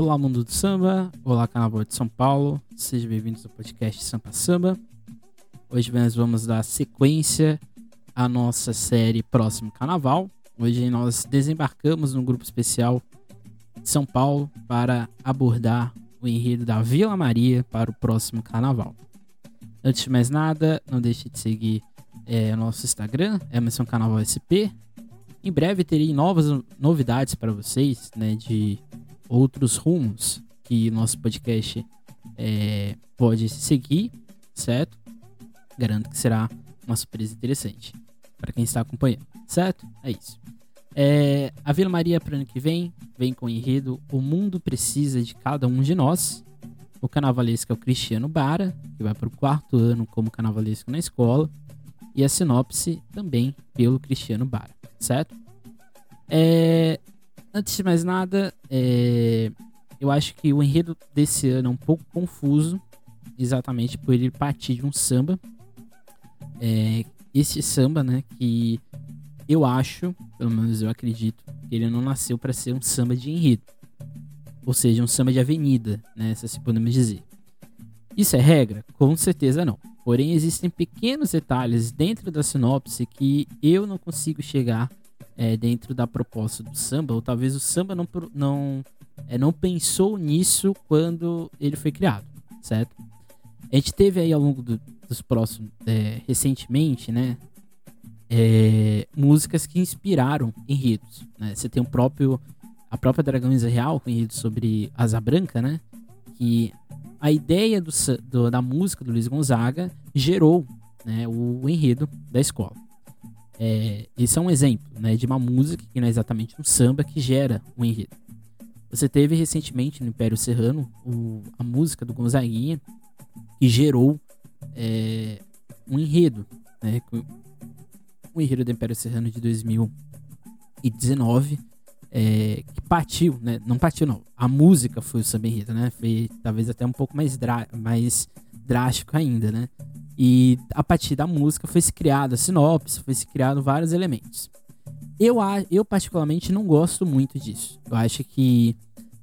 Olá, mundo do samba. Olá, Carnaval de São Paulo. Sejam bem-vindos ao podcast Sampa Samba. Hoje nós vamos dar sequência à nossa série Próximo Carnaval. Hoje nós desembarcamos num grupo especial de São Paulo para abordar o enredo da Vila Maria para o próximo Carnaval. Antes de mais nada, não deixe de seguir é, nosso Instagram, Emerson Carnaval SP. Em breve terei novas novidades para vocês, né, de outros rumos que nosso podcast é, pode seguir, certo? Garanto que será uma surpresa interessante para quem está acompanhando, certo? É isso. É, a Vila Maria para ano que vem vem com o enredo O Mundo Precisa de Cada Um de Nós. O carnavalesco é o Cristiano Bara, que vai para o quarto ano como carnavalesco na escola. E a sinopse também pelo Cristiano Bara, certo? É, antes de mais nada, é, eu acho que o enredo desse ano é um pouco confuso, exatamente por ele partir de um samba. É, esse samba, né, que eu acho, pelo menos eu acredito, que ele não nasceu para ser um samba de enredo. Ou seja, um samba de avenida, né, se assim podemos dizer. Isso é regra? Com certeza não. Porém, existem pequenos detalhes dentro da sinopse que eu não consigo chegar é, dentro da proposta do samba, ou talvez o samba não, não, é, não pensou nisso quando ele foi criado, certo? A gente teve aí ao longo do, dos próximos, é, recentemente, né, é, músicas que inspiraram enredos, né? Você tem o próprio, a própria Dragões Real, com enredo sobre Asa Branca, né? Que a ideia do, do, da música do Luiz Gonzaga gerou né, o, o enredo da escola. É, esse é um exemplo né, de uma música que não é exatamente um samba que gera um enredo. Você teve recentemente no Império Serrano o, a música do Gonzaguinha que gerou é, um enredo, né, o enredo do Império Serrano de 2019 é, que partiu, né? Não partiu, não. A música foi o samba enredo, né? Foi talvez até um pouco mais, mais drástico ainda, né? E a partir da música foi se criada a sinopse, foi se criado vários elementos. Eu, eu particularmente não gosto muito disso. Eu acho que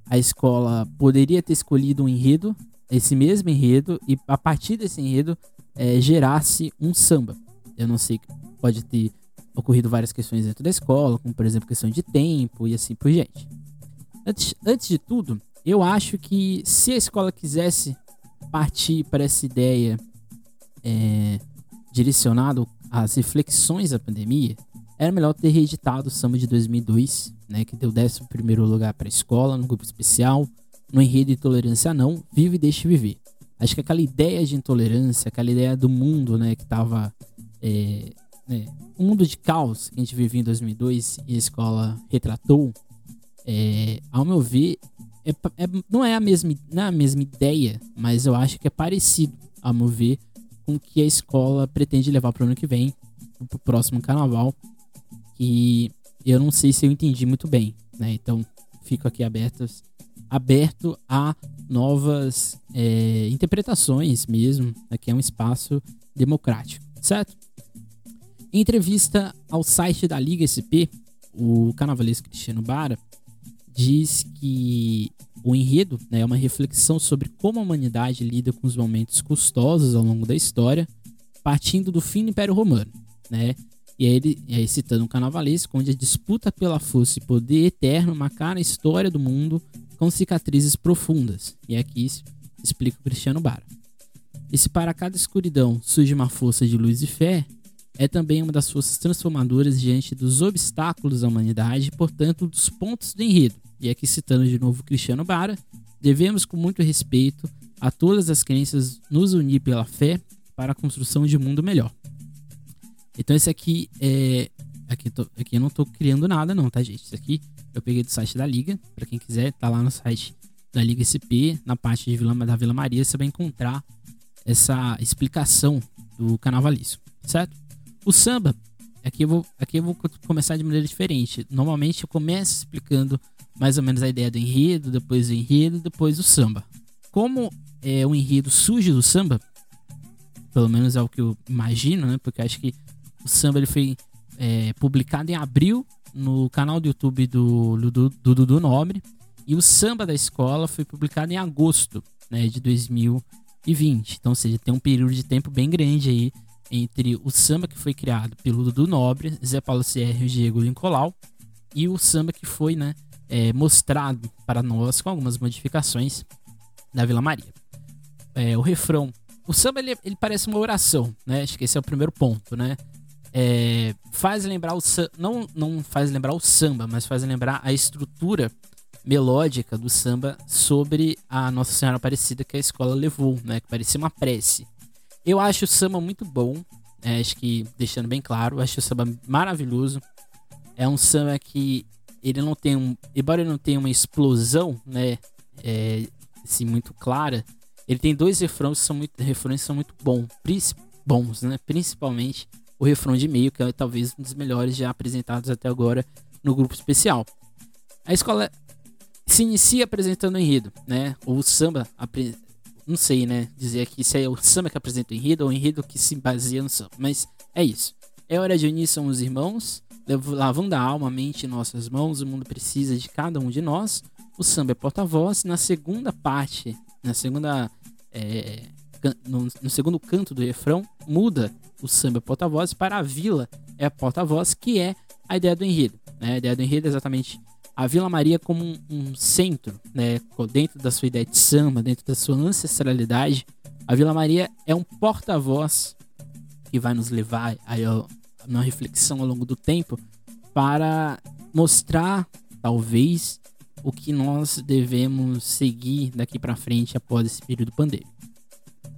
a escola poderia ter escolhido um enredo, esse mesmo enredo, e a partir desse enredo é, gerasse um samba. Eu não sei, pode ter ocorrido várias questões dentro da escola, como por exemplo questão de tempo e assim por diante. Antes, antes de tudo, eu acho que se a escola quisesse partir para essa ideia é, direcionado às reflexões da pandemia, era melhor ter reeditado o samba de 2002, né, que deu 11 lugar para a escola, no grupo especial, no enredo de tolerância não, vive e deixe viver. Acho que aquela ideia de intolerância, aquela ideia do mundo, né, que estava é, né, o mundo de caos que a gente vivia em 2002 e a escola retratou, é, ao meu ver, é, é, não, é a mesma, não é a mesma ideia, mas eu acho que é parecido, ao meu ver, com o que a escola pretende levar para o ano que vem, para o próximo carnaval, que eu não sei se eu entendi muito bem, né? Então, fico aqui aberto, aberto a novas é, interpretações mesmo, aqui é um espaço democrático, certo? Em entrevista ao site da Liga SP, o carnavalesco Cristiano Bara diz que o enredo né, é uma reflexão sobre como a humanidade lida com os momentos custosos ao longo da história, partindo do fim do Império Romano. Né? E aí ele, aí citando um carnavalesco, onde a disputa pela força e poder eterno marcaram a história do mundo com cicatrizes profundas. E aqui explica o Cristiano Bara. E se para cada escuridão surge uma força de luz e fé, é também uma das forças transformadoras diante dos obstáculos da humanidade portanto, dos pontos do enredo. E aqui citando de novo Cristiano Bara, devemos com muito respeito a todas as crenças nos unir pela fé para a construção de um mundo melhor. Então esse aqui é aqui, tô, aqui eu não estou criando nada não, tá gente? Isso aqui eu peguei do site da Liga, para quem quiser, tá lá no site da Liga SP, na parte de Vila, da Vila Maria, você vai encontrar essa explicação do carnavalesco, certo? O samba, aqui eu, vou, aqui eu vou começar de maneira diferente. Normalmente eu começo explicando mais ou menos a ideia do enredo, depois o enredo, depois o samba. Como é, o enredo surge do samba, pelo menos é o que eu imagino, né? Porque acho que o samba ele foi é, publicado em abril no canal do YouTube do Dudu Nobre. E o samba da escola foi publicado em agosto né, de 2020. Então, ou seja, tem um período de tempo bem grande aí entre o samba que foi criado pelo Dudu Nobre, Zé Paulo Sierra e Diego Lincolau, e o samba que foi né, é, mostrado para nós com algumas modificações da Vila Maria. É, o refrão. O samba ele, ele, parece uma oração, né? Acho que esse é o primeiro ponto, né? É, faz lembrar o não não faz lembrar o samba, mas faz lembrar a estrutura melódica do samba sobre a Nossa Senhora Aparecida que a escola levou, né? Que parecia uma prece. Eu acho o samba muito bom, é, acho que deixando bem claro, acho o samba maravilhoso. É um samba que ele não tem um, embora ele não tenha uma explosão, né? É, assim, muito clara. Ele tem dois refrões que são muito, refrões são muito bons, né? Principalmente o refrão de meio, que é talvez um dos melhores já apresentados até agora no grupo especial. A escola se inicia apresentando o enredo, né? O samba, não sei, né? Dizer aqui se é o samba que apresenta o enredo ou o enredo que se baseia no samba, mas é isso. É hora de unir são os irmãos, lavando a alma, a mente em nossas mãos, o mundo precisa de cada um de nós. O samba é porta-voz. Na segunda parte, na segunda. É, no, no, segundo canto do refrão, muda o samba é porta-voz para a vila é porta-voz, que é a ideia do enredo. Né? A ideia do enredo é exatamente a Vila Maria como um, um, centro, né, dentro da sua ideia de samba, dentro da sua ancestralidade, a Vila Maria é um porta-voz que vai nos levar a, a uma reflexão ao longo do tempo para mostrar, talvez, o que nós devemos seguir daqui para frente após esse período pandêmico.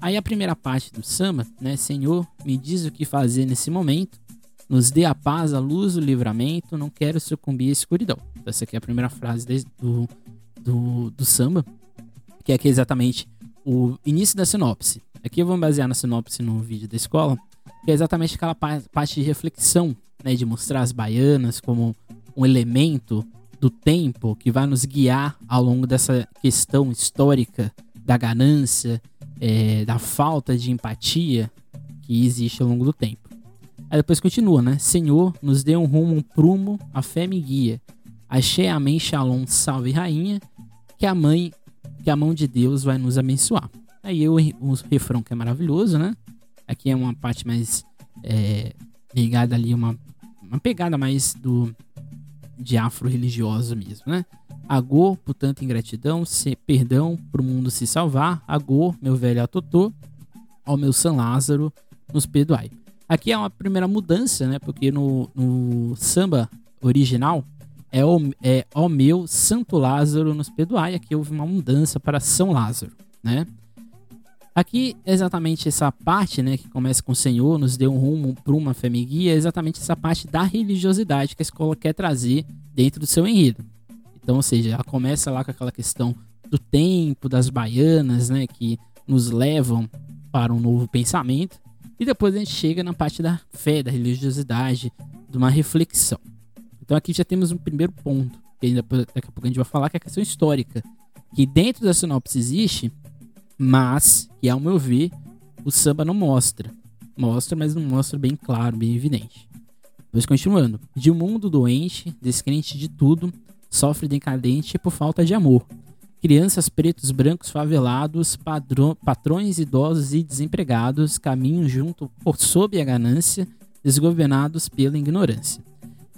Aí a primeira parte do samba, né, Senhor, me diz o que fazer nesse momento, nos dê a paz, a luz, o livramento, não quero sucumbir à escuridão. Essa aqui é a primeira frase do, do, do samba, que é aqui exatamente o início da sinopse. Aqui eu vou me basear na sinopse no vídeo da escola, que é exatamente aquela parte de reflexão, né, de mostrar as baianas como um elemento do tempo que vai nos guiar ao longo dessa questão histórica da ganância, é, da falta de empatia que existe ao longo do tempo. Aí depois continua, né? Senhor, nos dê um rumo, um prumo, a fé me guia. Achei amém, shalom, salve rainha, que a mãe, que a mão de Deus vai nos abençoar. Aí o refrão que é maravilhoso, né? Aqui é uma parte mais é, ligada ali, uma, uma pegada mais do de afro-religioso mesmo, né? Agô, por tanta ingratidão, se, perdão pro mundo se salvar. Agô, meu velho atotô, ao meu São Lázaro, nos perdoai. Aqui é uma primeira mudança, né? Porque no, no samba original é o, é o meu Santo Lázaro nos perdoai. Aqui houve uma mudança para São Lázaro, né? Aqui, exatamente essa parte, né, que começa com o Senhor, nos deu um rumo para uma fé guia, é exatamente essa parte da religiosidade que a escola quer trazer dentro do seu enredo. Então, ou seja, ela começa lá com aquela questão do tempo, das baianas, né, que nos levam para um novo pensamento. E depois a gente chega na parte da fé, da religiosidade, de uma reflexão. Então aqui já temos um primeiro ponto, que ainda daqui a pouco a gente vai falar, que é a questão histórica. Que dentro da sinopse existe, mas que ao meu ver, o samba não mostra. Mostra, mas não mostra bem claro, bem evidente. Depois continuando. De um mundo doente, descrente de tudo, sofre decadente por falta de amor Crianças pretos, brancos, favelados, padrão, patrões idosos e desempregados caminham junto por sob a ganância, desgovernados pela ignorância.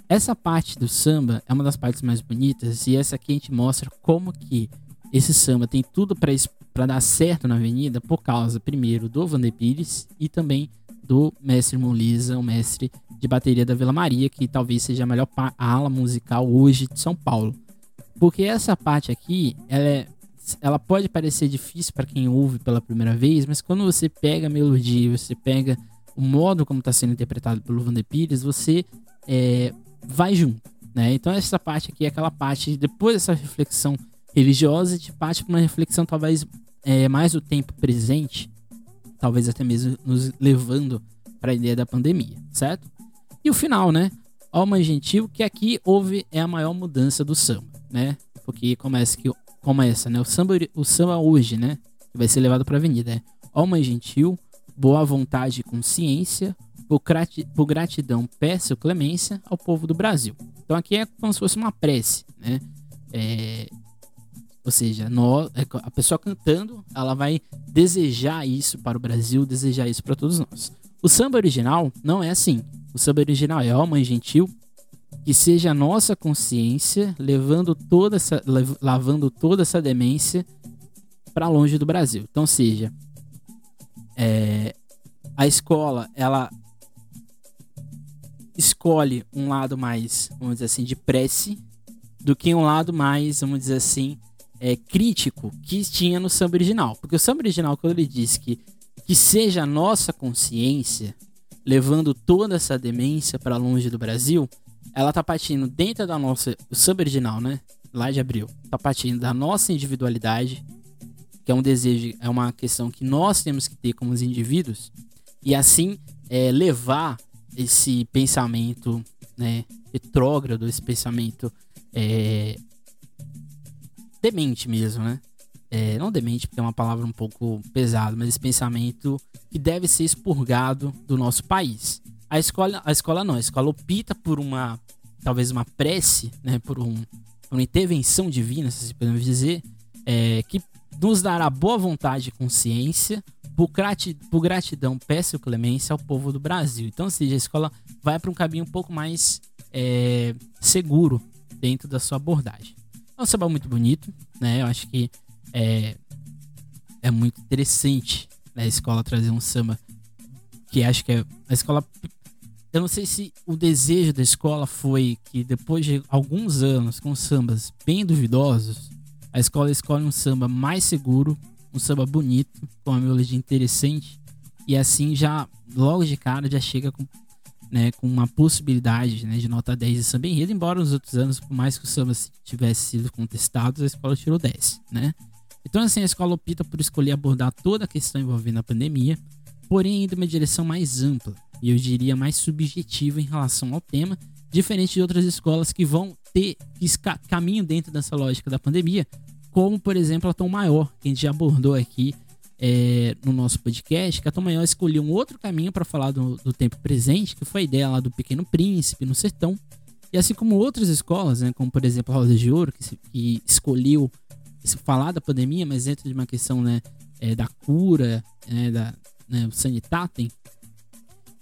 Essa parte do samba é uma das partes mais bonitas e essa aqui a gente mostra como que esse samba tem tudo para dar certo na avenida por causa, primeiro, do Vander Pires e também do mestre Molisa, o mestre de bateria da Vila Maria, que talvez seja a melhor ala musical hoje de São Paulo. Porque essa parte aqui, ela, é, ela pode parecer difícil para quem ouve pela primeira vez, mas quando você pega a melodia, você pega o modo como está sendo interpretado pelo Vander Pires, você é, vai junto. Né? Então essa parte aqui é aquela parte, depois dessa reflexão religiosa, de parte para uma reflexão talvez é, mais do tempo presente, talvez até mesmo nos levando para a ideia da pandemia, certo? E o final, né? Alma Gentil, que aqui houve é a maior mudança do samba né? Porque começa que começa, né? O samba, o samba hoje, né? Vai ser levado para a avenida, é Ó mãe gentil, boa vontade e consciência, por gratidão peço clemência ao povo do Brasil. Então aqui é como se fosse uma prece, né? É, Ou seja, é, a pessoa cantando, ela vai desejar isso para o Brasil, desejar isso para todos nós. O samba original não é assim. O samba original é, ó, mãe gentil, que seja a nossa consciência levando toda essa, lavando toda essa demência para longe do Brasil. Então, seja, é, a escola, ela escolhe um lado mais, vamos dizer assim, de prece, do que um lado mais, vamos dizer assim, é, crítico que tinha no samba original. Porque o samba original, quando ele diz que, que seja a nossa consciência, levando toda essa demência para longe do Brasil, ela tá partindo dentro da nossa. O samba original, né? Lá de abril. Tá partindo da nossa individualidade, que é um desejo, é uma questão que nós temos que ter como indivíduos, e assim é, levar esse pensamento né, retrógrado, esse pensamento é, demente mesmo, né? É, não demente, porque é uma palavra um pouco pesada, mas esse pensamento que deve ser expurgado do nosso país. A escola, a escola não, a escola opta por uma, talvez uma prece, né, por um, uma intervenção divina, se podemos dizer, é, que nos dará boa vontade e consciência, por, gratidão, por gratidão peço clemência ao povo do Brasil. Então, ou seja, a escola vai para um caminho um pouco mais é, seguro dentro da sua abordagem. É um samba muito bonito, né? Eu acho que é, é muito interessante né, a escola trazer um samba que acho que é a escola. Eu não sei se o desejo da escola foi que depois de alguns anos com sambas bem duvidosos, a escola escolhe um samba mais seguro, um samba bonito, com uma melodia interessante e assim já logo de cara já chega com né, com uma possibilidade né, de nota 10 de samba enredo, embora nos outros anos, por mais que o samba tivesse sido contestado, a escola tirou 10, né? Então, assim, a escola opta por escolher abordar toda a questão envolvendo a pandemia, porém indo uma direção mais ampla, e eu diria mais subjetiva em relação ao tema, diferente de outras escolas que vão ter caminho dentro dessa lógica da pandemia, como, por exemplo, a Tom Maior, que a gente já abordou aqui é, no nosso podcast, que a Tom Maior escolheu um outro caminho para falar do, do, tempo presente, que foi a ideia lá do Pequeno Príncipe no Sertão. E assim como outras escolas, né, como por exemplo a Rosa de Ouro, que, que escolheu falar da pandemia, mas dentro de uma questão né, é, da cura, né, da né, sanitatem.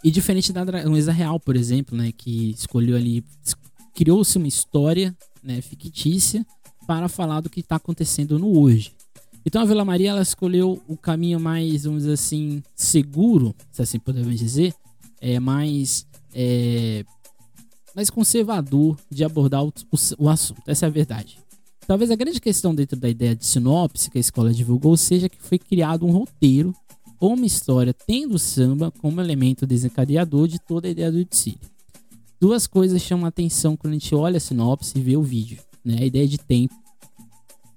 E diferente da Dragonesa Real, por exemplo, né, que escolheu ali, criou-se uma história né, fictícia para falar do que está acontecendo no hoje. Então a Vila Maria ela escolheu o caminho mais, vamos dizer assim, seguro, se assim podemos dizer, é mais é, mais conservador de abordar o, o, o, assunto. Essa é a verdade. Talvez a grande questão dentro da ideia de sinopse que a escola divulgou seja que foi criado um roteiro ou uma história tendo o samba como elemento desencadeador de toda a ideia do Utsiri. Duas coisas chamam a atenção quando a gente olha a sinopse e vê o vídeo. Né? A ideia de tempo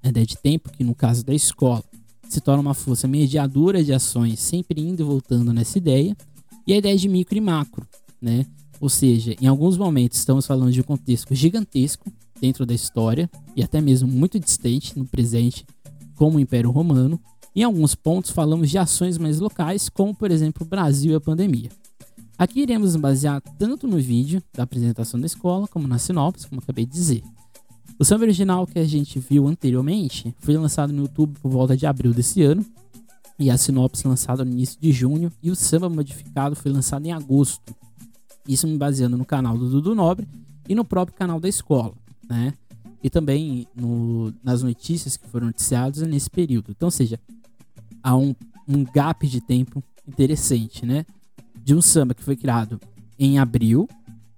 a ideia de tempo, que no caso da escola se torna uma força mediadora de ações, sempre indo e voltando nessa ideia, e a ideia de micro e macro, né? Ou seja, em alguns momentos estamos falando de um contexto gigantesco dentro da história e até mesmo muito distante no presente, como o Império Romano. Em alguns pontos falamos de ações mais locais, como por exemplo o Brasil e a pandemia. Aqui iremos basear tanto no vídeo da apresentação da escola, como na sinopse, como acabei de dizer. O samba original que a gente viu anteriormente foi lançado no YouTube por volta de abril desse ano, e a sinopse lançada no início de junho, e o samba modificado foi lançado em agosto. Isso me baseando no canal do Dudu Nobre e no próprio canal da escola, né? E também no, nas notícias que foram noticiadas nesse período. Então, ou seja, há um, um gap de tempo interessante, né? De um samba que foi criado em abril,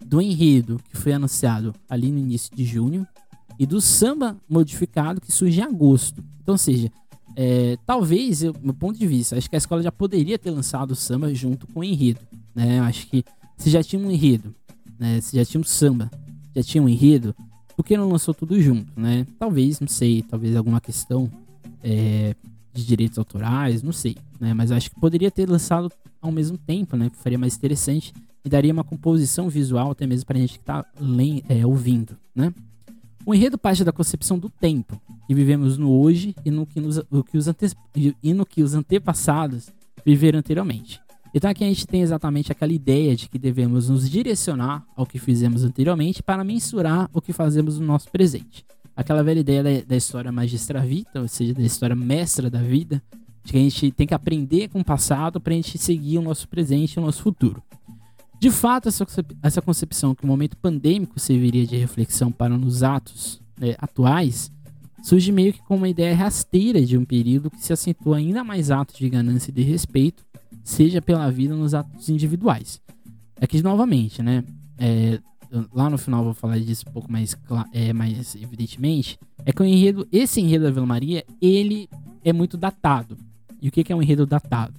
do enredo que foi anunciado ali no início de junho, e do samba modificado que surge em agosto. Então, seja, é, talvez, eu, meu ponto de vista, acho que a escola já poderia ter lançado o samba junto com o enredo. Né? Acho que se já tinha um enredo, né? se já tinha um samba, já tinha um enredo, por que não lançou tudo junto? Né? Talvez, não sei, talvez alguma questão é, de direitos autorais, não sei. Né? Mas acho que poderia ter lançado ao mesmo tempo, né? faria mais interessante e daria uma composição visual até mesmo para a gente que está é, ouvindo. Né? O enredo parte da concepção do tempo, que vivemos no hoje e no que, nos, que os, ante, e no que os antepassados viveram anteriormente. Então aqui a gente tem exatamente aquela ideia de que devemos nos direcionar ao que fizemos anteriormente para mensurar o que fazemos no nosso presente. aquela velha ideia da, da história magistra vita, ou seja, da história mestra da vida, de que a gente tem que aprender com o passado para a gente seguir o nosso presente e o nosso futuro. De fato, essa, essa concepção que o momento pandêmico serviria de reflexão para nos atos né, atuais surge meio que como uma ideia rasteira de um período que se acentua ainda mais atos de ganância e de respeito, seja pela vida nos atos individuais. Aqui, novamente, né? É, lá no final vou falar disso um pouco mais, é, mais evidentemente, é que o enredo, esse enredo da Vila Maria, ele é muito datado. E o que é um enredo datado?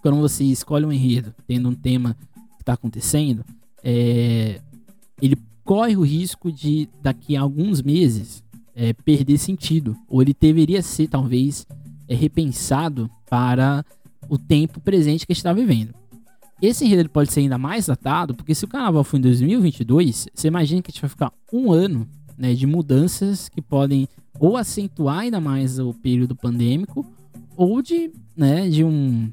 Quando você escolhe um enredo tendo um tema que está acontecendo, é, ele corre o risco de, daqui a alguns meses, é, perder sentido. Ou ele deveria ser, talvez, é, repensado para o tempo presente que a gente está vivendo. Esse enredo pode ser ainda mais datado, porque se o carnaval for em 2022, você imagina que a gente vai ficar um ano né, de mudanças que podem ou acentuar ainda mais o período pandêmico, ou de, né, de um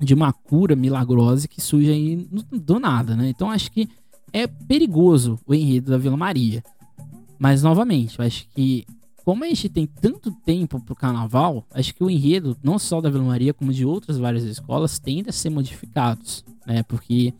de uma cura milagrosa que surge aí do nada, né? Então acho que é perigoso o enredo da Vila Maria. Mas novamente, eu acho que como a gente tem tanto tempo pro carnaval, acho que o enredo, não só da Vila Maria, como de outras várias escolas, tende a ser modificados, né? Porque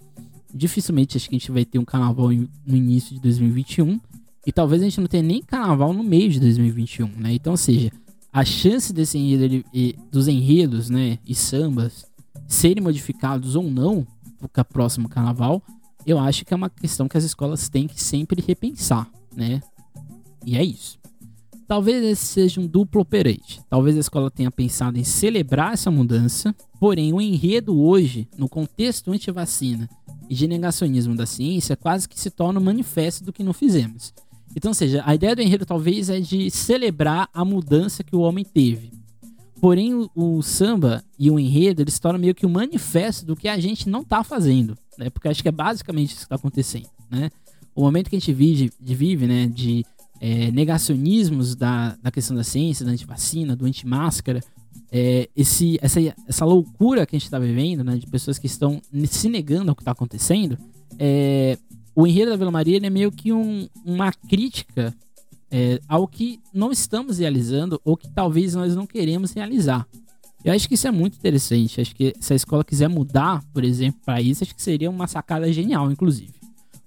dificilmente acho que a gente vai ter um carnaval no início de 2021 e talvez a gente não tenha nem carnaval no meio de 2021, né? Então, ou seja, a chance desse enredo, dos enredos, né, e sambas serem modificados ou não para o próximo carnaval, eu acho que é uma questão que as escolas têm que sempre repensar, né? E é isso. Talvez esse seja um duplo operate. Talvez a escola tenha pensado em celebrar essa mudança, porém o enredo hoje, no contexto anti-vacina e de negacionismo da ciência, quase que se torna um manifesto do que não fizemos. Então, ou seja, a ideia do enredo talvez é de celebrar a mudança que o homem teve. Porém, o, o, samba e o enredo, eles tornam meio que um manifesto do que a gente não está fazendo, né? Porque acho que é basicamente isso que está acontecendo, né? O momento que a gente vive, de, vive né, de é, negacionismos da, da questão da ciência, da antivacina, do antimáscara, é, esse, essa, essa loucura que a gente está vivendo, né, de pessoas que estão se negando ao que está acontecendo, é, o enredo da Vila Maria é meio que um, uma crítica é, ao que não estamos realizando ou que talvez nós não queremos realizar. Eu acho que isso é muito interessante. Acho que se a escola quiser mudar, por exemplo, para isso, acho que seria uma sacada genial, inclusive.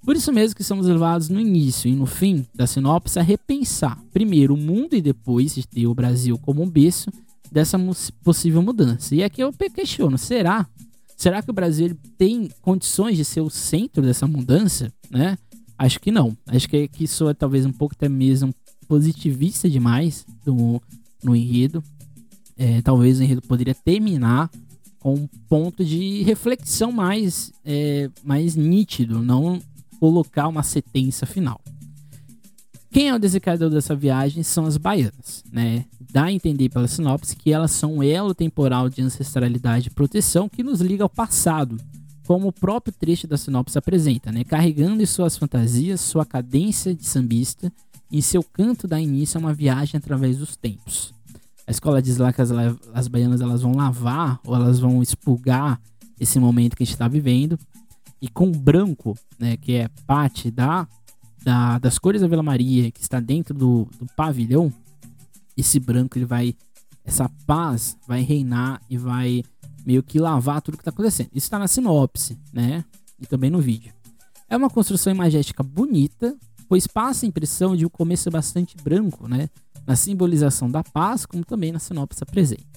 Por isso mesmo que somos levados no início e no fim da sinopse a repensar, primeiro, o mundo e depois de ter o Brasil como um berço dessa possível mudança. E aqui eu questiono: será? Será que o Brasil tem condições de ser o centro dessa mudança? Né? Acho que não. Acho que, que isso é talvez um pouco até mesmo positivista demais do, no enredo. É, talvez o enredo poderia terminar com um ponto de reflexão mais, é, mais nítido, não colocar uma sentença final. Quem é o desencadeador dessa viagem são as baianas, né? Dá a entender pela sinopse que elas são um elo temporal de ancestralidade e proteção que nos liga ao passado, como o próprio trecho da sinopse apresenta, né? carregando em suas fantasias sua cadência de sambista em seu canto dá início a uma viagem através dos tempos. A escola diz lá que as, as baianas elas vão lavar ou elas vão expurgar esse momento que a gente está vivendo e com branco, né, que é parte da, da, das cores da Vila Maria que está dentro do, do pavilhão, esse branco ele vai essa paz vai reinar e vai meio que lavar tudo que está acontecendo. Isso está na sinopse, né? E também no vídeo. É uma construção imagética bonita, pois passa a impressão de um começo bastante branco, né? Na simbolização da paz, como também na sinopse apresenta.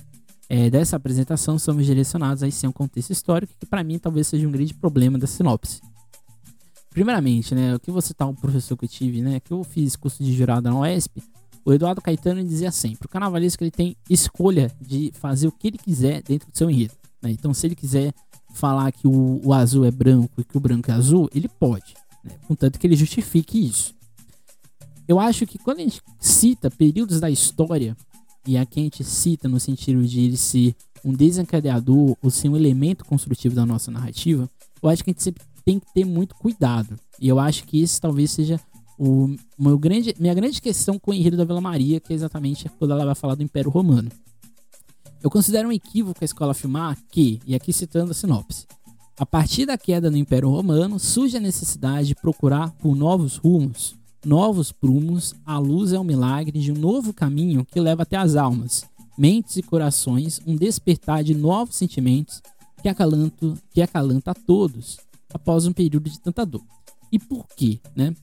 É, dessa apresentação somos direcionados a esse um contexto histórico que para mim talvez seja um grande problema da sinopse. Primeiramente, né, o que você tá um professor que eu tive, né, que eu fiz curso de jurado na UESP, o Eduardo Caetano dizia sempre: o carnavalesco ele tem escolha de fazer o que ele quiser dentro do seu enredo. Né? Então, se ele quiser falar que o, o, azul é branco e que o branco é azul, ele pode, né? contanto que ele justifique isso. Eu acho que quando a gente cita períodos da história, e aqui a gente cita no sentido de ele ser um desencadeador ou ser um elemento construtivo da nossa narrativa, eu acho que a gente sempre tem que ter muito cuidado. E eu acho que esse talvez seja o meu grande, minha grande questão com o enredo da Vila Maria, que é exatamente quando ela vai falar do Império Romano. Eu considero um equívoco a escola afirmar que, e aqui citando a sinopse, a partir da queda no Império Romano surge a necessidade de procurar por novos rumos, novos prumos, a luz é o milagre de um novo caminho que leva até as almas, mentes e corações, um despertar de novos sentimentos que acalanta, que acalanta a todos após um período de tanta dor. E por quê, né?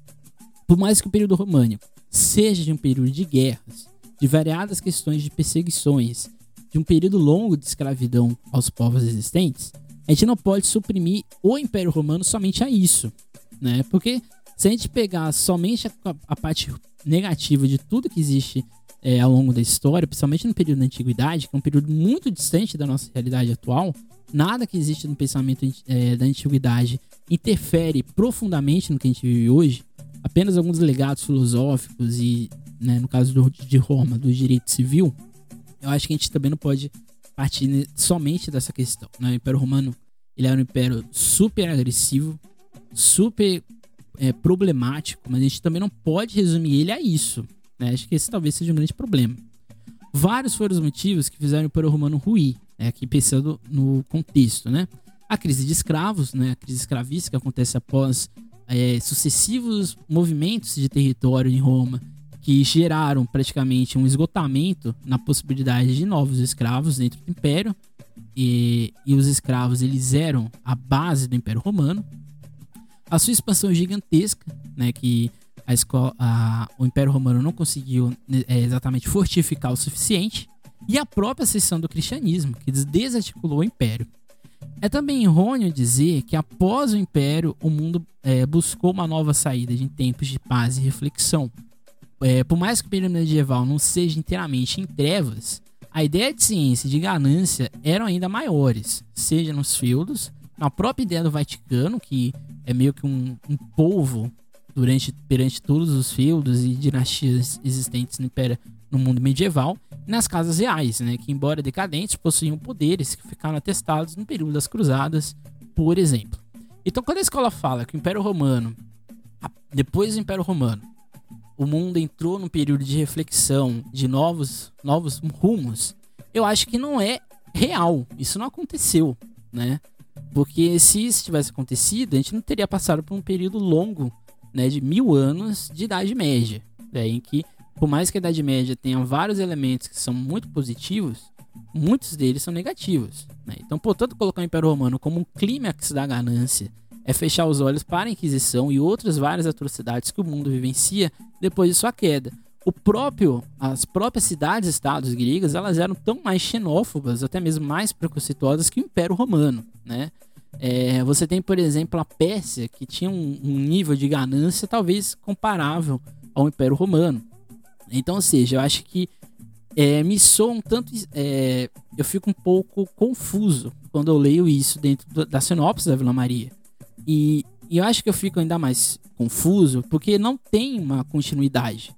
Por mais que o período românico seja de um período de guerras, de variadas questões de perseguições, de um período longo de escravidão aos povos existentes, a gente não pode suprimir o Império Romano somente a isso, né? Porque se a gente pegar somente a, a parte negativa de tudo que existe é, ao longo da história, principalmente no período da Antiguidade, que é um período muito distante da nossa realidade atual, nada que existe no pensamento é, da Antiguidade interfere profundamente no que a gente vive hoje. Apenas alguns legados filosóficos e, né, no caso do, de Roma, do direito civil, eu acho que a gente também não pode partir somente dessa questão. Né? O Império Romano ele era um império super agressivo, super é, problemático, mas a gente também não pode resumir ele a isso. Né? Acho que esse talvez seja um grande problema. Vários foram os motivos que fizeram o Império Romano ruir, né? aqui pensando no contexto. Né? A crise de escravos, né? a crise escravista que acontece após é, sucessivos movimentos de território em Roma que geraram praticamente um esgotamento na possibilidade de novos escravos dentro do Império. E, e os escravos eles eram a base do Império Romano. A sua expansão gigantesca, né, que a escola, a, o Império Romano não conseguiu né, é, exatamente fortificar o suficiente, e a própria ascensão do cristianismo, que desarticulou o Império. É também errôneo dizer que após o Império, o mundo é, buscou uma nova saída em tempos de paz e reflexão, é, por mais que o período medieval não seja inteiramente em trevas, a ideia de ciência e de ganância eram ainda maiores, seja nos feudos, na própria ideia do Vaticano, que é meio que um, um povo durante, perante todos os feudos e dinastias existentes no, império, no mundo medieval, e nas casas reais, né, que embora decadentes, possuíam poderes que ficaram atestados no período das cruzadas, por exemplo. Então, quando a escola fala que o Império Romano, depois do Império Romano, o mundo entrou num período de reflexão, de novos, novos rumos, eu acho que não é real. Isso não aconteceu, né? Porque se isso tivesse acontecido, a gente não teria passado por um período longo, né, de mil anos de Idade Média, né, em que, por mais que a Idade Média tenha vários elementos que são muito positivos, muitos deles são negativos. Né? Então, portanto, colocar o Império Romano como um clímax da ganância é fechar os olhos para a Inquisição e outras várias atrocidades que o mundo vivencia depois de sua queda. O próprio, as próprias cidades-estados gregas, elas eram tão mais xenófobas, até mesmo mais preconceituosas que o Império Romano, né? É, você tem, por exemplo, a Pérsia, que tinha um, um, nível de ganância talvez comparável ao Império Romano. Então, ou seja, eu acho que é, me soa um tanto. É, eu fico um pouco confuso quando eu leio isso dentro do, da sinopse da Vila Maria. E, e eu acho que eu fico ainda mais confuso porque não tem uma continuidade.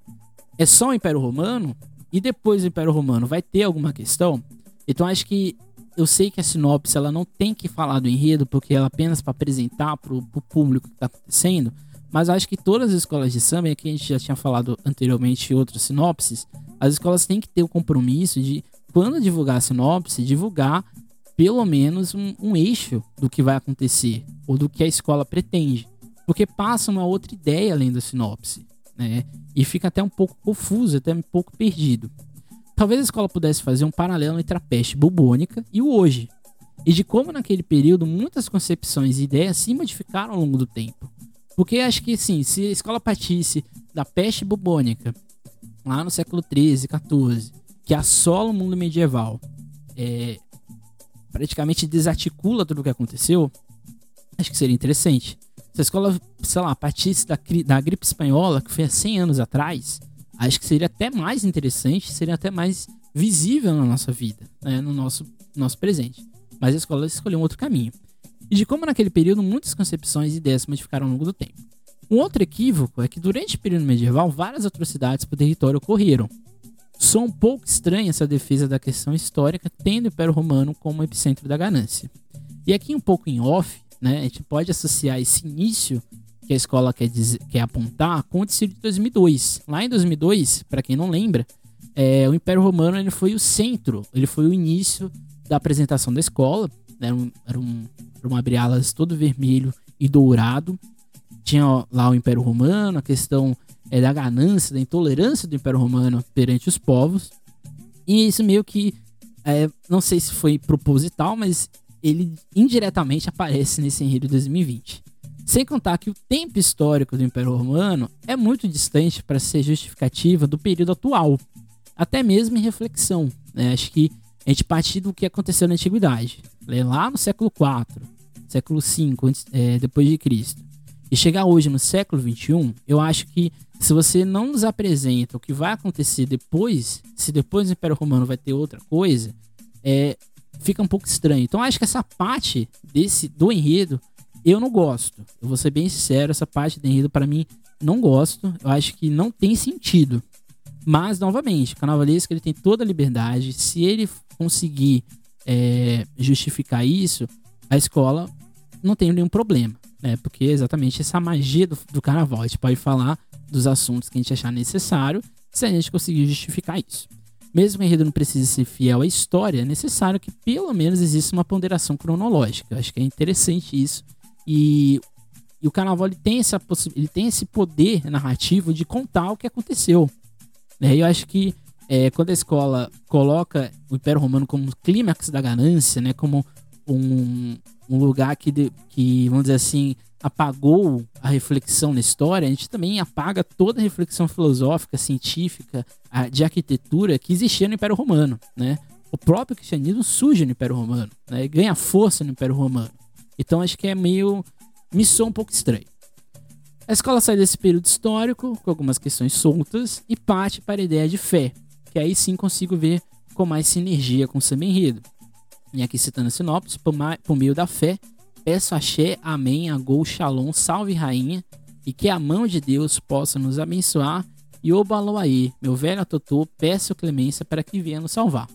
É só o Império Romano e depois do Império Romano vai ter alguma questão. Então acho que eu sei que a sinopse ela não tem que falar do enredo porque ela é apenas para apresentar para o público o que está acontecendo. Mas acho que todas as escolas de samba, que a gente já tinha falado anteriormente em outras sinopses, as escolas têm que ter o compromisso de, quando divulgar a sinopse, divulgar pelo menos um, um eixo do que vai acontecer ou do que a escola pretende, porque passa uma outra ideia além da sinopse, né? E fica até um pouco confuso, até um pouco perdido. Talvez a escola pudesse fazer um paralelo entre a peste bubônica e o hoje, e de como naquele período muitas concepções e ideias se modificaram ao longo do tempo. Porque acho que sim, se a escola partisse da peste bubônica lá no século 13, 14, que assola o mundo medieval, é, praticamente desarticula tudo o que aconteceu, acho que seria interessante. Se a escola, sei lá, partisse da, da gripe espanhola, que foi há 100 anos atrás, acho que seria até mais interessante, seria até mais visível na nossa vida, né, no nosso, nosso presente. Mas a escola escolheu um outro caminho. E de como naquele período muitas concepções e ideias se modificaram ao longo do tempo. Um outro equívoco é que durante o período medieval várias atrocidades para o território ocorreram, Sou um pouco estranha essa defesa da questão histórica, tendo o Império Romano como epicentro da ganância. E aqui um pouco em off, né, a gente pode associar esse início que a escola quer, dizer, quer apontar com o de 2002. Lá em 2002, para quem não lembra, é, o Império Romano ele foi o centro, ele foi o início da apresentação da escola. Era um, era um, era um abre-alas todo vermelho e dourado. Tinha lá o Império Romano, a questão é, da ganância, da intolerância do Império Romano perante os povos. E isso meio que, é, não sei se foi proposital, mas ele indiretamente aparece nesse enredo de 2020. Sem contar que o tempo histórico do Império Romano é muito distante para ser justificativa do período atual, até mesmo em reflexão. Né? Acho que a gente parte do que aconteceu na Antiguidade, lá no século IV, século V é, depois de Cristo, e chegar hoje no século XXI, eu acho que se você não nos apresenta o que vai acontecer depois, se depois do Império Romano vai ter outra coisa, é, fica um pouco estranho. Então acho que essa parte desse do enredo eu não gosto. Eu vou ser bem sincero, essa parte do enredo para mim não gosto. Eu acho que não tem sentido. Mas novamente, o carnavalesco ele tem toda a liberdade. Se ele conseguir é, justificar isso, a escola não tem nenhum problema, né? Porque é exatamente essa magia do, do carnaval. A gente pode falar dos assuntos que a gente achar necessário se a gente conseguir justificar isso. Mesmo que o enredo não precise ser fiel à história, é necessário que pelo menos exista uma ponderação cronológica. Eu acho que é interessante isso. E, e o carnaval ele tem, essa ele tem esse poder narrativo de contar o que aconteceu. Né? Eu acho que é, quando a escola coloca o Império Romano como clímax da ganância, né? como um, um lugar que, de, que, vamos dizer assim, apagou a reflexão na história, a gente também apaga toda a reflexão filosófica, científica, de arquitetura que existia no Império Romano, né? O próprio cristianismo surge no Império Romano, né? ganha força no Império Romano. Então acho que é meio. me soa um pouco estranho. A escola sai desse período histórico, com algumas questões soltas, e parte para a ideia de fé, que aí sim consigo ver com mais sinergia com o samba enredo. E aqui citando a sinopse, por, meio da fé, peço axé, amém, agol, shalom, salve rainha, e que a mão de Deus possa nos abençoar, e obaloaê, meu velho atotô, peço clemência para que venha nos salvar.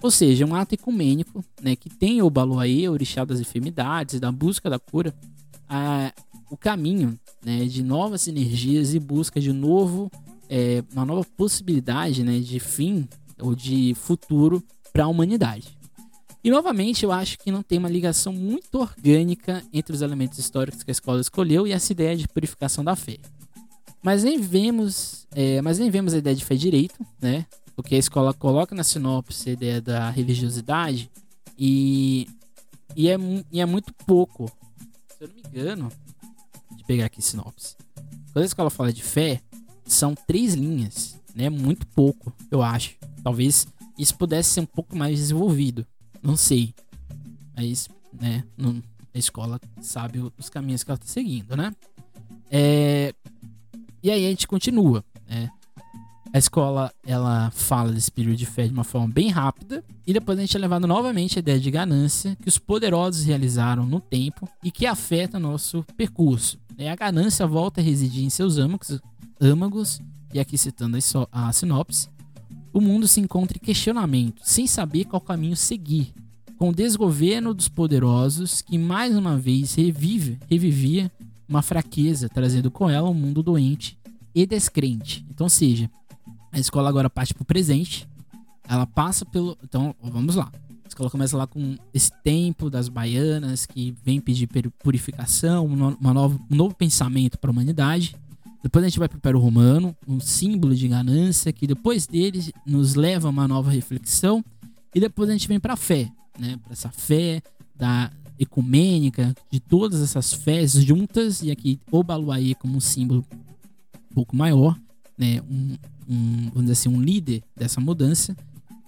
Ou seja, um ato ecumênico, né, que tem o Baloaê, orixá das enfermidades, da busca da cura, a, o caminho né, de novas energias e busca de novo, é, uma nova possibilidade né, de fim ou de futuro para a humanidade. E novamente eu acho que não tem uma ligação muito orgânica entre os elementos históricos que a escola escolheu e essa ideia de purificação da fé. Mas nem vemos, é, mas nem vemos a ideia de fé direito, né? Porque a escola coloca na sinopse a ideia da religiosidade e, e, é, e é muito pouco. Se eu não me engano, pegar aqui sinopse. Quando a escola fala de fé, são três linhas, né? Muito pouco, eu acho. Talvez isso pudesse ser um pouco mais desenvolvido. Não sei. Mas, né, não, a escola sabe os caminhos que ela está seguindo, né? É, e aí a gente continua, né? A escola, ela fala desse período de fé de uma forma bem rápida, e depois a gente é levado novamente à ideia de ganância que os poderosos realizaram no tempo e que afeta nosso percurso. E a ganância volta a residir em seus âmagos, âmagos e aqui citando a sinopse, o mundo se encontra em questionamento, sem saber qual caminho seguir, com o desgoverno dos poderosos que mais uma vez revive, revivia uma fraqueza, trazendo com ela um mundo doente e descrente. Então, seja, a escola agora parte para o presente, ela passa pelo. Então, vamos lá. A escola começa lá com esse tempo das baianas que vem pedir purificação, uma nova, um novo pensamento para a humanidade. Depois a gente vai para o Império Romano, um símbolo de ganância que depois dele nos leva a uma nova reflexão. E depois a gente vem para a fé, né? Para essa fé da ecumênica, de todas essas fés juntas, e aqui o Baluaê como um símbolo um pouco maior, né? Um, um, vamos dizer assim, um líder dessa mudança,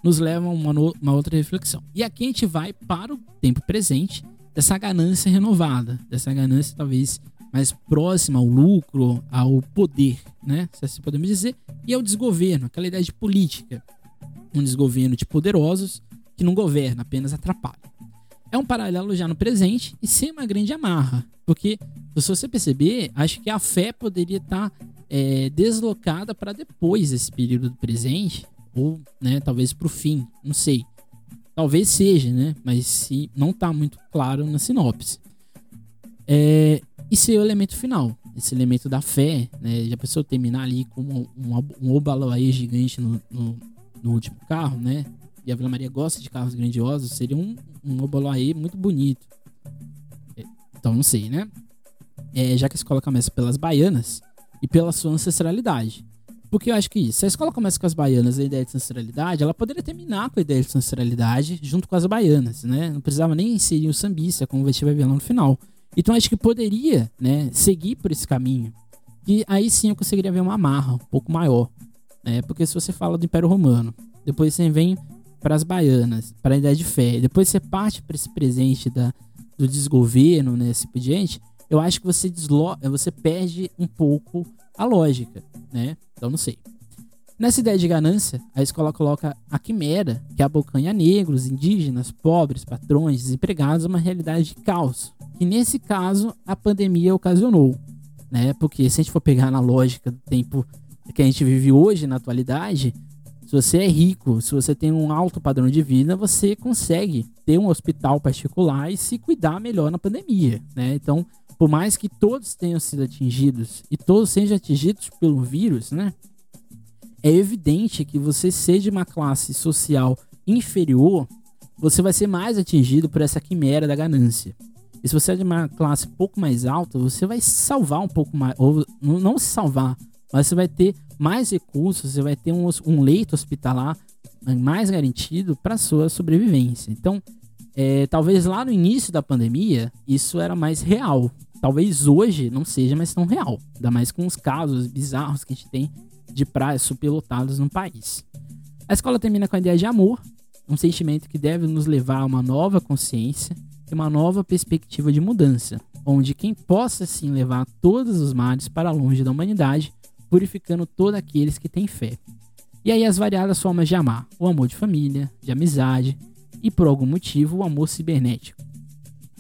nos leva a uma, uma outra reflexão. E aqui a gente vai para o tempo presente dessa ganância renovada, dessa ganância talvez mais próxima ao lucro, ao poder, né? Se assim podemos dizer, e ao desgoverno, aquela ideia de política. Um desgoverno de poderosos que não governa, apenas atrapalha. É um paralelo já no presente e sem uma grande amarra, porque se você perceber, acho que a fé poderia estar é, deslocada para depois desse período do presente, ou né, talvez para o fim, não sei. Talvez seja, né? Mas se não está muito claro na sinopse. É, e ser o elemento final, esse elemento da fé, né? Já pensou terminar ali com um, um, um obaloaê gigante no, no, no, último carro, né? E a Vila Maria gosta de carros grandiosos, seria um, um obaloaê muito bonito. É, então, não sei, né? É, já que a escola começa pelas baianas, e pela sua ancestralidade. Porque eu acho que se a escola começa com as baianas a ideia de ancestralidade, ela poderia terminar com a ideia de ancestralidade junto com as baianas, né? Não precisava nem inserir o sambista, como gente vai ver lá no final. Então acho que poderia, né, seguir por esse caminho. E aí sim eu conseguiria ver uma amarra um pouco maior, né? Porque se você fala do Império Romano, depois você vem para as baianas, para a ideia de fé, depois você parte para esse presente da, do desgoverno, né, assim por diante, eu acho que você deslo você perde um pouco a lógica, né? Então não sei. Nessa ideia de ganância, a escola coloca a quimera, que abocanha negros, indígenas, pobres, patrões, desempregados, uma realidade de caos, que nesse caso a pandemia ocasionou, né? Porque se a gente for pegar na lógica do tempo que a gente vive hoje, na atualidade, se você é rico, se você tem um alto padrão de vida, você consegue ter um hospital particular e se cuidar melhor na pandemia, né? Então, por mais que todos tenham sido atingidos e todos sejam atingidos pelo vírus, né? É evidente que você seja uma classe social inferior, você vai ser mais atingido por essa quimera da ganância. E se você é de uma classe um pouco mais alta, você vai salvar um pouco mais, ou não se salvar, mas você vai ter mais recursos, você vai ter um, um leito hospitalar mais garantido para sua sobrevivência. Então, é, talvez lá no início da pandemia, isso era mais real talvez hoje não seja mais tão real. Ainda mais com os casos bizarros que a gente tem de praias superlotadas no país. A escola termina com a ideia de amor, um sentimento que deve nos levar a uma nova consciência e uma nova perspectiva de mudança, onde quem possa sim levar todos os males para longe da humanidade, purificando todos aqueles que têm fé. E aí as variadas formas de amar, o amor de família, de amizade e por algum motivo o amor cibernético,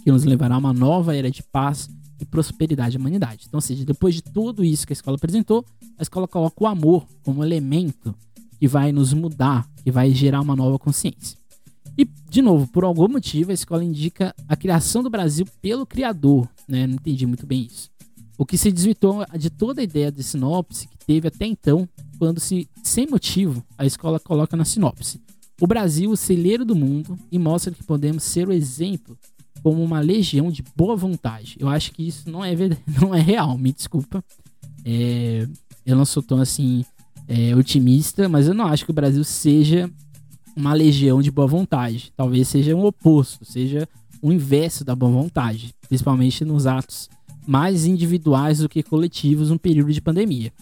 que nos levará a uma nova era de paz e prosperidade à humanidade. Então, ou seja, depois de tudo isso que a escola apresentou, a escola coloca o amor como elemento que vai nos mudar, que vai gerar uma nova consciência. E, de novo, por algum motivo, a escola indica a criação do Brasil pelo Criador. Né? Não entendi muito bem isso. O que se desvirtuou de toda a ideia de sinopse que teve até então, quando, se, sem motivo, a escola coloca na sinopse o Brasil, o celeiro do mundo, e mostra que podemos ser o exemplo como uma legião de boa vontade. Eu acho que isso não é, não é real, me desculpa. É, eu não sou tão assim é, otimista, mas eu não acho que o Brasil seja uma legião de boa vontade. Talvez seja o oposto, seja o inverso da boa vontade, principalmente nos atos mais individuais do que coletivos no período de pandemia.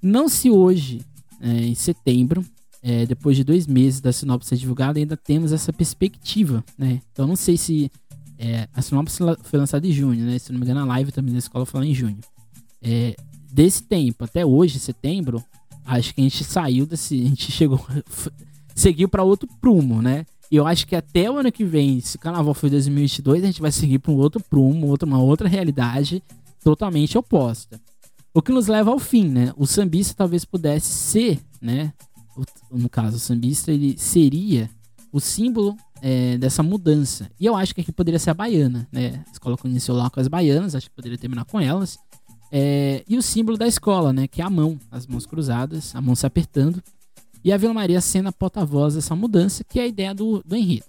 Não se hoje, é, em setembro, é, depois de dois meses da sinopse ser divulgada, ainda temos essa perspectiva, né? Então não sei se é, a sinopse foi lançada em junho, né? Se não me engano, a live também da escola foi lá em junho. É, desse tempo até hoje, setembro, acho que a gente saiu desse, a gente chegou, seguiu para outro prumo, né? E eu acho que até o ano que vem, se o carnaval foi 2022, a gente vai seguir para um outro prumo, outra, uma outra realidade totalmente oposta. O que nos leva ao fim, né? O sambista talvez pudesse ser, né? No caso, o sambista, ele seria o símbolo é, dessa mudança. E eu acho que aqui poderia ser a baiana, né? A escola conheceu lá com as baianas, acho que poderia terminar com elas. É, e o símbolo da escola, né? Que é a mão, as mãos cruzadas, a mão se apertando. E a Vila Maria sendo a porta-voz dessa mudança, que é a ideia do, do enredo.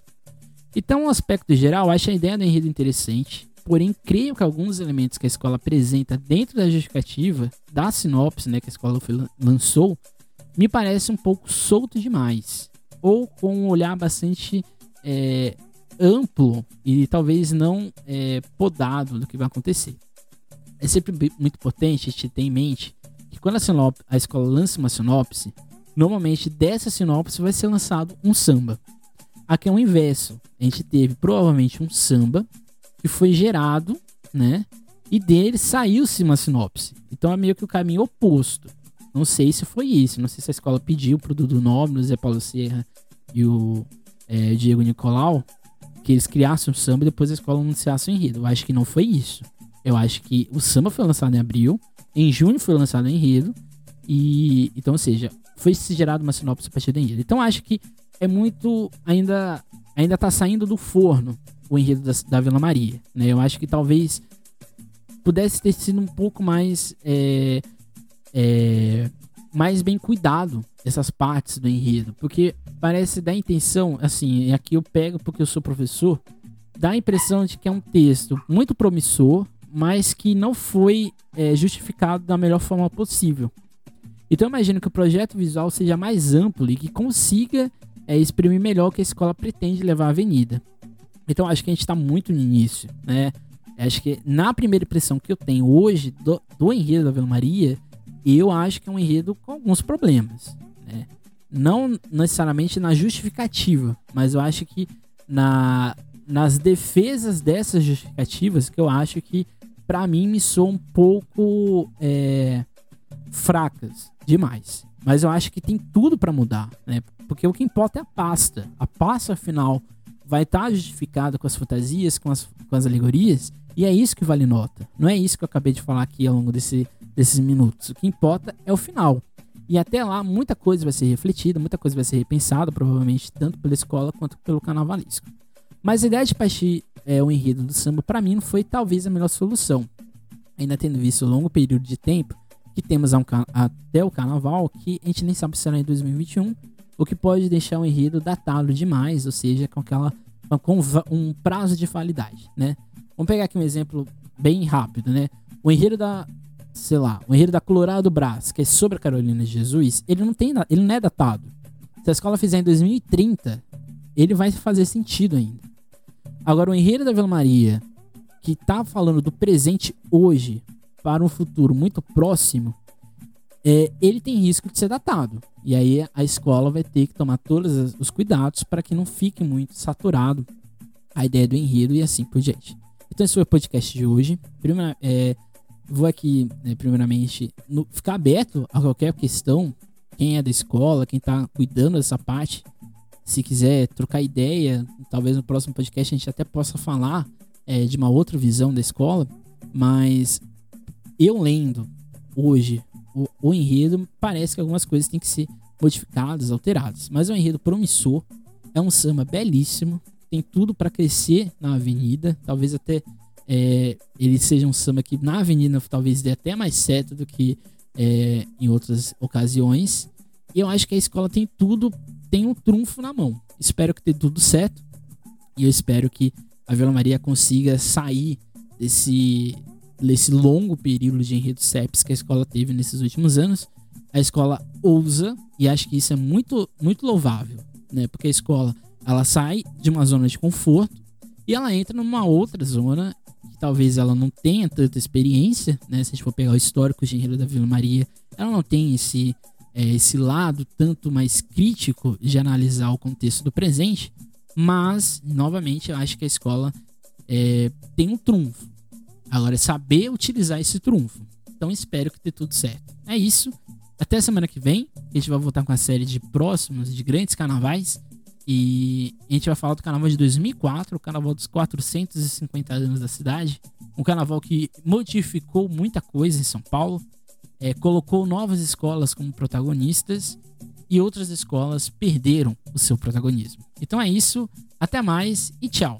Então, no aspecto geral, acho a ideia do enredo interessante. Porém, creio que alguns elementos que a escola apresenta dentro da justificativa da sinopse, né, que a escola lançou, me parece um pouco solto demais. Ou com um olhar bastante é, amplo e talvez não é, podado do que vai acontecer. É sempre muito importante a gente ter em mente que quando a, sinop, a escola lança uma sinopse, normalmente dessa sinopse vai ser lançado um samba. Aqui é o inverso. A gente teve provavelmente um samba que foi gerado, né? E dele saiu-se uma sinopse. Então é meio que o caminho oposto. Não sei se foi isso. Não sei se a escola pediu pro Dudu Nobre, o Zé Paulo Serra e o é, Diego Nicolau que eles criassem um samba e depois a escola anunciasse o enredo. Eu acho que não foi isso. Eu acho que o samba foi lançado em abril, em junho foi lançado o enredo, e então, ou seja, foi gerado uma sinopse a partir do enredo. Então acho que é muito. ainda ainda tá saindo do forno o enredo da, da Vila Maria. Né? Eu acho que talvez pudesse ter sido um pouco mais. É, é, mais bem cuidado essas partes do enredo, porque parece dar intenção, assim, aqui eu pego porque eu sou professor, dá a impressão de que é um texto muito promissor, mas que não foi é, justificado da melhor forma possível. Então eu imagino que o projeto visual seja mais amplo e que consiga é, exprimir melhor o que a escola pretende levar à avenida. Então acho que a gente está muito no início, né? Acho que na primeira impressão que eu tenho hoje do, do enredo da Vila Maria, eu acho que é um enredo com alguns problemas, né? Não necessariamente na justificativa, mas eu acho que na, nas defesas dessas justificativas que eu acho que para mim me soam um pouco é, fracas demais. Mas eu acho que tem tudo para mudar, né? Porque o que importa é a pasta. A pasta final vai estar tá justificada com as fantasias, com as, com as alegorias, e é isso que vale nota. Não é isso que eu acabei de falar aqui ao longo desse, desses minutos. O que importa é o final. E até lá, muita coisa vai ser refletida, muita coisa vai ser repensada, provavelmente, tanto pela escola quanto pelo carnavalesco. Mas a ideia de partir é, o enredo do samba, para mim, não foi talvez a melhor solução. Ainda tendo visto o longo período de tempo que temos um, até o carnaval, que a gente nem sabe se será em 2021, o que pode deixar o enredo datado demais, ou seja, com aquela com um prazo de validade, né? Vamos pegar aqui um exemplo bem rápido, né? O enredo da, sei lá, o enredo da Colorado Brás, que é sobre a Carolina de Jesus, ele não tem, ele não é datado. Se a escola fizer em 2030, ele vai fazer sentido ainda. Agora o enredo da Vila Maria, que tá falando do presente hoje para um futuro muito próximo, é, ele tem risco de ser datado. E aí a escola vai ter que tomar todos os cuidados para que não fique muito saturado a ideia do enredo e assim por diante. Então esse foi o podcast de hoje. Primeira, é, vou aqui, né, primeiramente, no, ficar aberto a qualquer questão. Quem é da escola, quem está cuidando dessa parte, se quiser trocar ideia, talvez no próximo podcast a gente até possa falar é, de uma outra visão da escola. Mas eu lendo hoje o, o enredo parece que algumas coisas têm que ser modificadas, alteradas. Mas é um enredo promissor, é um samba belíssimo, tem tudo para crescer na avenida. Talvez até é, ele seja um samba que na avenida talvez dê até mais certo do que é, em outras ocasiões. E eu acho que a escola tem tudo, tem um trunfo na mão. Espero que dê tudo certo. E eu espero que a Vila Maria consiga sair desse, desse longo período de enredo CEPS que a escola teve nesses últimos anos. A escola ousa, e acho que isso é muito, muito louvável, né? Porque a escola ela sai de uma zona de conforto e ela entra numa outra zona que talvez ela não tenha tanta experiência, né? Se a gente for pegar o histórico de enredo da Vila Maria, ela não tem esse, é, esse lado tanto mais crítico de analisar o contexto do presente, mas, novamente, eu acho que a escola é, tem um trunfo. Agora é saber utilizar esse trunfo. Então espero que dê tudo certo. É isso. Até semana que vem. A gente vai voltar com a série de próximos, de grandes carnavais. E a gente vai falar do carnaval de 2004, o carnaval dos 450 anos da cidade. Um carnaval que modificou muita coisa em São Paulo. É, colocou novas escolas como protagonistas e outras escolas perderam o seu protagonismo. Então é isso. Até mais e tchau.